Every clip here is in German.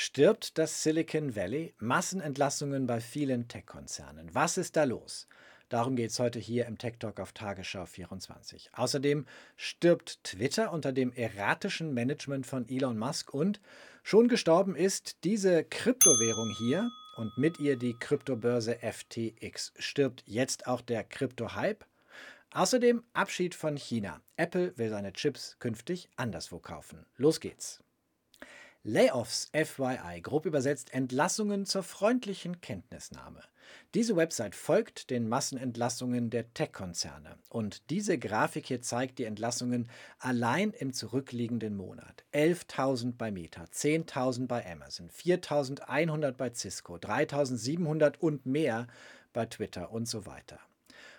Stirbt das Silicon Valley? Massenentlassungen bei vielen Tech-Konzernen. Was ist da los? Darum geht es heute hier im Tech Talk auf Tagesschau 24. Außerdem stirbt Twitter unter dem erratischen Management von Elon Musk und schon gestorben ist diese Kryptowährung hier und mit ihr die Kryptobörse FTX. Stirbt jetzt auch der Krypto-Hype? Außerdem Abschied von China. Apple will seine Chips künftig anderswo kaufen. Los geht's. Layoffs FYI, grob übersetzt Entlassungen zur freundlichen Kenntnisnahme. Diese Website folgt den Massenentlassungen der Tech-Konzerne. Und diese Grafik hier zeigt die Entlassungen allein im zurückliegenden Monat. 11.000 bei Meta, 10.000 bei Amazon, 4.100 bei Cisco, 3.700 und mehr bei Twitter und so weiter.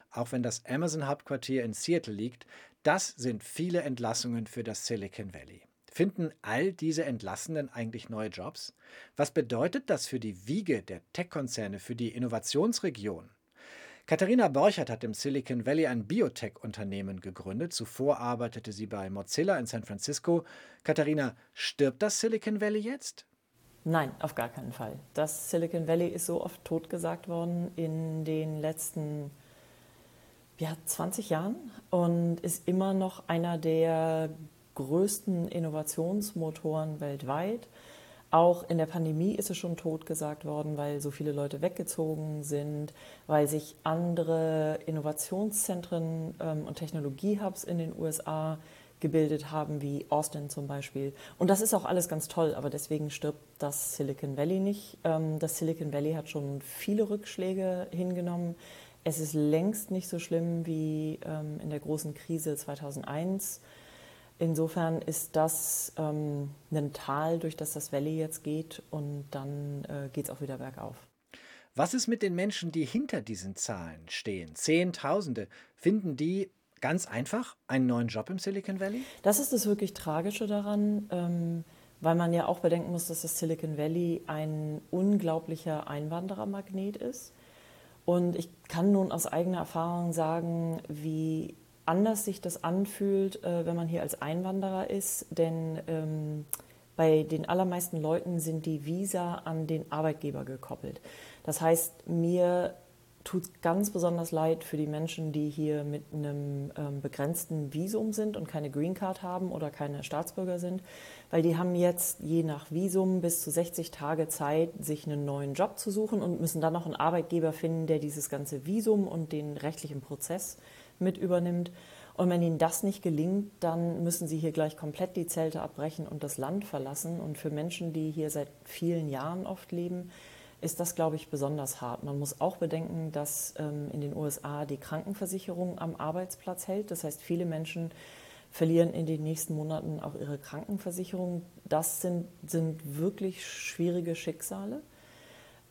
Auch wenn das Amazon-Hauptquartier in Seattle liegt, das sind viele Entlassungen für das Silicon Valley. Finden all diese Entlassenen eigentlich neue Jobs? Was bedeutet das für die Wiege der Tech-Konzerne, für die Innovationsregion? Katharina Borchert hat im Silicon Valley ein Biotech-Unternehmen gegründet. Zuvor arbeitete sie bei Mozilla in San Francisco. Katharina, stirbt das Silicon Valley jetzt? Nein, auf gar keinen Fall. Das Silicon Valley ist so oft totgesagt worden in den letzten ja, 20 Jahren und ist immer noch einer der größten Innovationsmotoren weltweit. Auch in der Pandemie ist es schon tot gesagt worden, weil so viele Leute weggezogen sind, weil sich andere Innovationszentren ähm, und Technologiehubs in den USA gebildet haben, wie Austin zum Beispiel. Und das ist auch alles ganz toll, aber deswegen stirbt das Silicon Valley nicht. Ähm, das Silicon Valley hat schon viele Rückschläge hingenommen. Es ist längst nicht so schlimm wie ähm, in der großen Krise 2001 Insofern ist das ähm, ein Tal, durch das das Valley jetzt geht und dann äh, geht es auch wieder bergauf. Was ist mit den Menschen, die hinter diesen Zahlen stehen? Zehntausende. Finden die ganz einfach einen neuen Job im Silicon Valley? Das ist das wirklich Tragische daran, ähm, weil man ja auch bedenken muss, dass das Silicon Valley ein unglaublicher Einwanderermagnet ist. Und ich kann nun aus eigener Erfahrung sagen, wie anders sich das anfühlt, äh, wenn man hier als Einwanderer ist, denn ähm, bei den allermeisten Leuten sind die Visa an den Arbeitgeber gekoppelt. Das heißt, mir tut ganz besonders leid für die Menschen, die hier mit einem ähm, begrenzten Visum sind und keine Green Card haben oder keine Staatsbürger sind, weil die haben jetzt je nach Visum bis zu 60 Tage Zeit, sich einen neuen Job zu suchen und müssen dann noch einen Arbeitgeber finden, der dieses ganze Visum und den rechtlichen Prozess mit übernimmt. Und wenn ihnen das nicht gelingt, dann müssen sie hier gleich komplett die Zelte abbrechen und das Land verlassen. Und für Menschen, die hier seit vielen Jahren oft leben, ist das, glaube ich, besonders hart. Man muss auch bedenken, dass ähm, in den USA die Krankenversicherung am Arbeitsplatz hält. Das heißt, viele Menschen verlieren in den nächsten Monaten auch ihre Krankenversicherung. Das sind, sind wirklich schwierige Schicksale.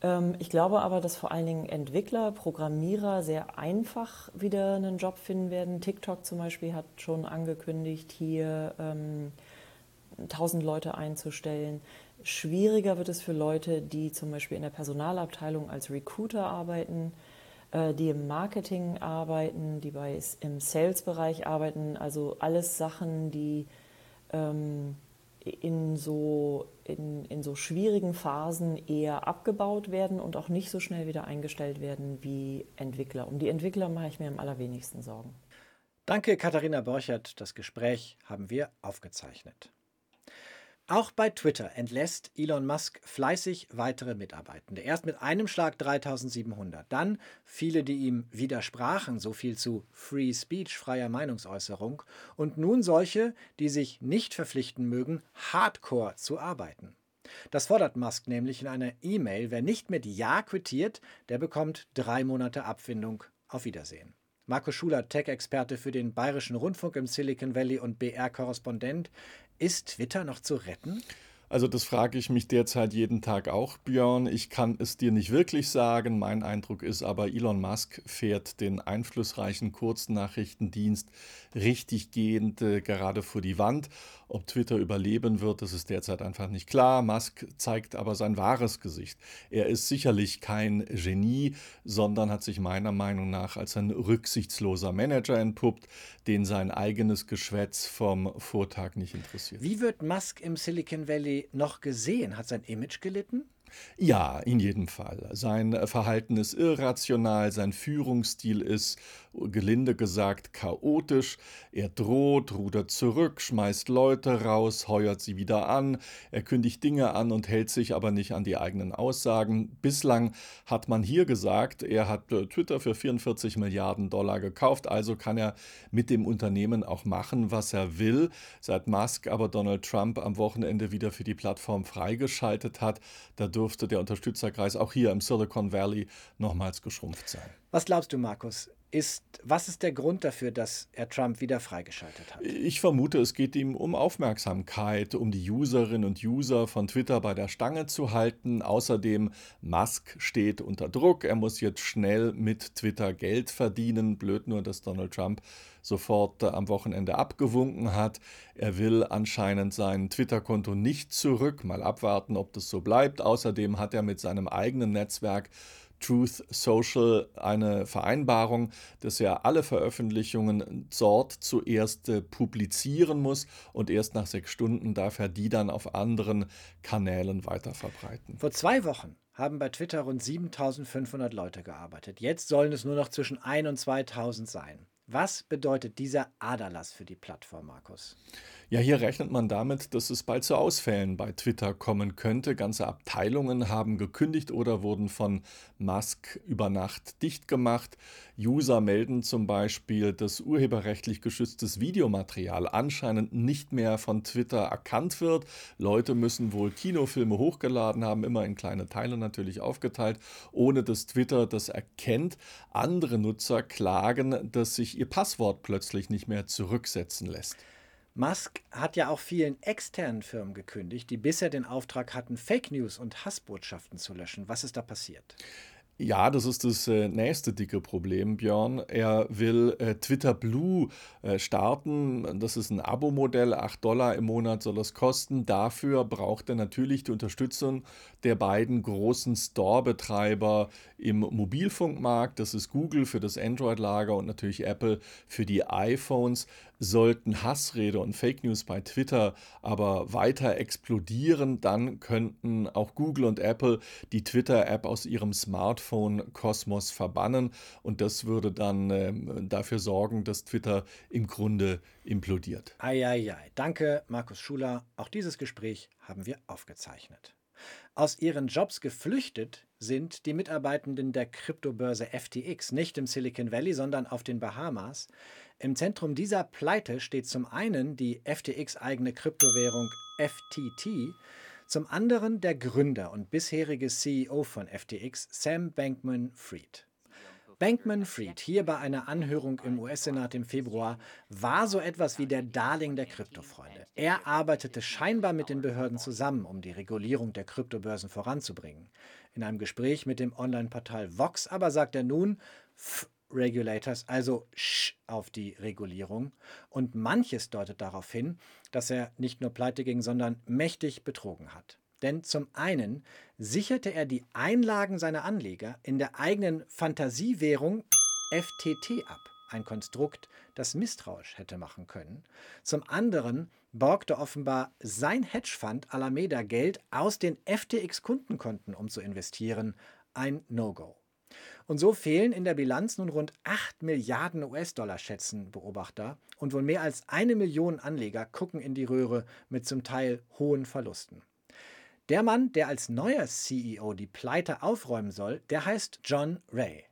Ähm, ich glaube aber, dass vor allen Dingen Entwickler, Programmierer sehr einfach wieder einen Job finden werden. TikTok zum Beispiel hat schon angekündigt, hier ähm, 1000 Leute einzustellen. Schwieriger wird es für Leute, die zum Beispiel in der Personalabteilung als Recruiter arbeiten, äh, die im Marketing arbeiten, die bei, im Sales-Bereich arbeiten. Also alles Sachen, die ähm, in so, in, in so schwierigen Phasen eher abgebaut werden und auch nicht so schnell wieder eingestellt werden wie Entwickler. Um die Entwickler mache ich mir am allerwenigsten Sorgen. Danke, Katharina Borchert. Das Gespräch haben wir aufgezeichnet. Auch bei Twitter entlässt Elon Musk fleißig weitere Mitarbeitende. Erst mit einem Schlag 3700, dann viele, die ihm widersprachen, so viel zu Free Speech, freier Meinungsäußerung, und nun solche, die sich nicht verpflichten mögen, hardcore zu arbeiten. Das fordert Musk nämlich in einer E-Mail, wer nicht mit Ja quittiert, der bekommt drei Monate Abfindung. Auf Wiedersehen. Marco Schuler, Tech-Experte für den Bayerischen Rundfunk im Silicon Valley und BR-Korrespondent. Ist Twitter noch zu retten? Also das frage ich mich derzeit jeden Tag auch, Björn. Ich kann es dir nicht wirklich sagen. Mein Eindruck ist aber, Elon Musk fährt den einflussreichen Kurznachrichtendienst richtig gehend äh, gerade vor die Wand. Ob Twitter überleben wird, das ist derzeit einfach nicht klar. Musk zeigt aber sein wahres Gesicht. Er ist sicherlich kein Genie, sondern hat sich meiner Meinung nach als ein rücksichtsloser Manager entpuppt, den sein eigenes Geschwätz vom Vortag nicht interessiert. Wie wird Musk im Silicon Valley Noch gesehen? Hat sein Image gelitten? Ja, in jedem Fall. Sein Verhalten ist irrational, sein Führungsstil ist, gelinde gesagt, chaotisch. Er droht, rudert zurück, schmeißt Leute raus, heuert sie wieder an, er kündigt Dinge an und hält sich aber nicht an die eigenen Aussagen. Bislang hat man hier gesagt, er hat äh, Twitter für 44 Milliarden Dollar gekauft, also kann er mit dem Unternehmen auch machen, was er will. Seit Musk aber Donald Trump am Wochenende wieder für die Plattform freigeschaltet hat, dadurch dürfte der Unterstützerkreis auch hier im Silicon Valley nochmals geschrumpft sein. Was glaubst du, Markus? Ist, was ist der Grund dafür, dass er Trump wieder freigeschaltet hat? Ich vermute, es geht ihm um Aufmerksamkeit, um die Userinnen und User von Twitter bei der Stange zu halten. Außerdem, Musk steht unter Druck. Er muss jetzt schnell mit Twitter Geld verdienen. Blöd nur, dass Donald Trump sofort äh, am Wochenende abgewunken hat. Er will anscheinend sein Twitter-Konto nicht zurück. Mal abwarten, ob das so bleibt. Außerdem hat er mit seinem eigenen Netzwerk Truth Social eine Vereinbarung, dass er alle Veröffentlichungen dort zuerst äh, publizieren muss und erst nach sechs Stunden darf er die dann auf anderen Kanälen weiterverbreiten. Vor zwei Wochen haben bei Twitter rund 7500 Leute gearbeitet. Jetzt sollen es nur noch zwischen 1 und 2000 sein. Was bedeutet dieser Aderlass für die Plattform, Markus? Ja, hier rechnet man damit, dass es bald zu Ausfällen bei Twitter kommen könnte. Ganze Abteilungen haben gekündigt oder wurden von Musk über Nacht dicht gemacht. User melden zum Beispiel, dass urheberrechtlich geschütztes Videomaterial anscheinend nicht mehr von Twitter erkannt wird. Leute müssen wohl Kinofilme hochgeladen haben, immer in kleine Teile natürlich aufgeteilt, ohne dass Twitter das erkennt. Andere Nutzer klagen, dass sich ihr Passwort plötzlich nicht mehr zurücksetzen lässt. Musk hat ja auch vielen externen Firmen gekündigt, die bisher den Auftrag hatten, Fake News und Hassbotschaften zu löschen. Was ist da passiert? Ja, das ist das äh, nächste dicke Problem, Björn. Er will äh, Twitter Blue äh, starten. Das ist ein Abo-Modell, 8 Dollar im Monat soll das kosten. Dafür braucht er natürlich die Unterstützung der beiden großen Store-Betreiber im Mobilfunkmarkt. Das ist Google für das Android-Lager und natürlich Apple für die iPhones. Sollten Hassrede und Fake News bei Twitter aber weiter explodieren, dann könnten auch Google und Apple die Twitter-App aus ihrem Smartphone-Kosmos verbannen und das würde dann äh, dafür sorgen, dass Twitter im Grunde implodiert. Eieiei. Danke, Markus Schuler. Auch dieses Gespräch haben wir aufgezeichnet. Aus ihren Jobs geflüchtet sind die Mitarbeitenden der Kryptobörse FTX, nicht im Silicon Valley, sondern auf den Bahamas. Im Zentrum dieser Pleite steht zum einen die FTX-eigene Kryptowährung FTT, zum anderen der Gründer und bisherige CEO von FTX, Sam Bankman-Fried. Bankman-Fried, hier bei einer Anhörung im US-Senat im Februar, war so etwas wie der Darling der Kryptofreunde. Er arbeitete scheinbar mit den Behörden zusammen, um die Regulierung der Kryptobörsen voranzubringen. In einem Gespräch mit dem Online-Portal Vox aber sagt er nun, Regulators, also Sch auf die Regulierung. Und manches deutet darauf hin, dass er nicht nur pleite ging, sondern mächtig betrogen hat. Denn zum einen sicherte er die Einlagen seiner Anleger in der eigenen Fantasiewährung FTT ab, ein Konstrukt, das misstrauisch hätte machen können. Zum anderen borgte offenbar sein Hedgefonds Alameda Geld aus den FTX-Kundenkonten, um zu investieren, ein No-Go. Und so fehlen in der Bilanz nun rund 8 Milliarden US-Dollar, schätzen Beobachter, und wohl mehr als eine Million Anleger gucken in die Röhre mit zum Teil hohen Verlusten. Der Mann, der als neuer CEO die Pleite aufräumen soll, der heißt John Ray.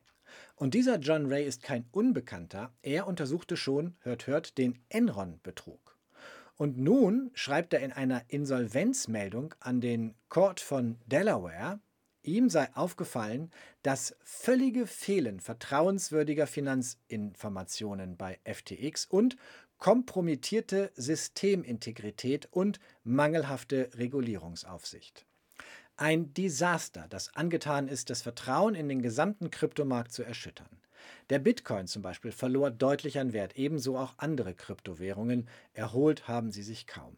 Und dieser John Ray ist kein Unbekannter, er untersuchte schon, hört, hört, den Enron-Betrug. Und nun schreibt er in einer Insolvenzmeldung an den Court von Delaware, Ihm sei aufgefallen, das völlige Fehlen vertrauenswürdiger Finanzinformationen bei FTX und kompromittierte Systemintegrität und mangelhafte Regulierungsaufsicht. Ein Desaster, das angetan ist, das Vertrauen in den gesamten Kryptomarkt zu erschüttern. Der Bitcoin zum Beispiel verlor deutlich an Wert, ebenso auch andere Kryptowährungen. Erholt haben sie sich kaum.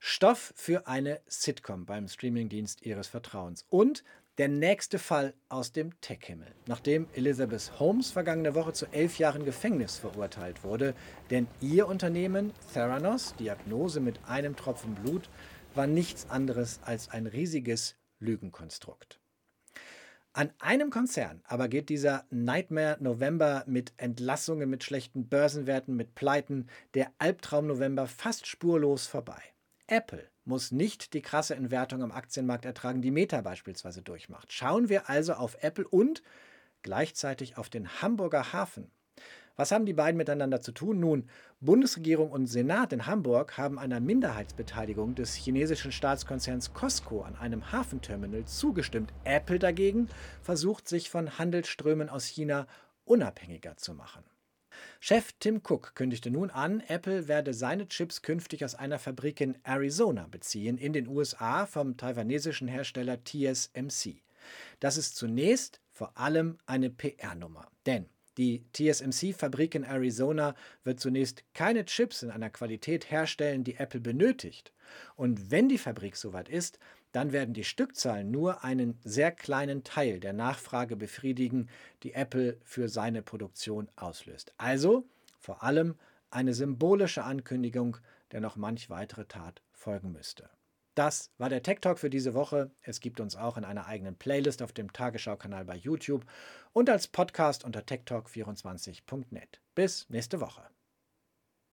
Stoff für eine Sitcom beim Streamingdienst Ihres Vertrauens. Und der nächste Fall aus dem Tech-Himmel, nachdem Elizabeth Holmes vergangene Woche zu elf Jahren Gefängnis verurteilt wurde, denn ihr Unternehmen Theranos, Diagnose mit einem Tropfen Blut, war nichts anderes als ein riesiges Lügenkonstrukt. An einem Konzern aber geht dieser Nightmare November mit Entlassungen, mit schlechten Börsenwerten, mit Pleiten, der Albtraum November fast spurlos vorbei. Apple muss nicht die krasse Entwertung am Aktienmarkt ertragen, die Meta beispielsweise durchmacht. Schauen wir also auf Apple und gleichzeitig auf den Hamburger Hafen. Was haben die beiden miteinander zu tun? Nun, Bundesregierung und Senat in Hamburg haben einer Minderheitsbeteiligung des chinesischen Staatskonzerns Costco an einem Hafenterminal zugestimmt. Apple dagegen versucht sich von Handelsströmen aus China unabhängiger zu machen. Chef Tim Cook kündigte nun an, Apple werde seine Chips künftig aus einer Fabrik in Arizona beziehen, in den USA vom taiwanesischen Hersteller TSMC. Das ist zunächst vor allem eine PR-Nummer, denn die TSMC-Fabrik in Arizona wird zunächst keine Chips in einer Qualität herstellen, die Apple benötigt. Und wenn die Fabrik soweit ist, dann werden die Stückzahlen nur einen sehr kleinen Teil der Nachfrage befriedigen, die Apple für seine Produktion auslöst. Also vor allem eine symbolische Ankündigung, der noch manch weitere Tat folgen müsste. Das war der Tech Talk für diese Woche. Es gibt uns auch in einer eigenen Playlist auf dem Tagesschau-Kanal bei YouTube und als Podcast unter techtalk24.net. Bis nächste Woche.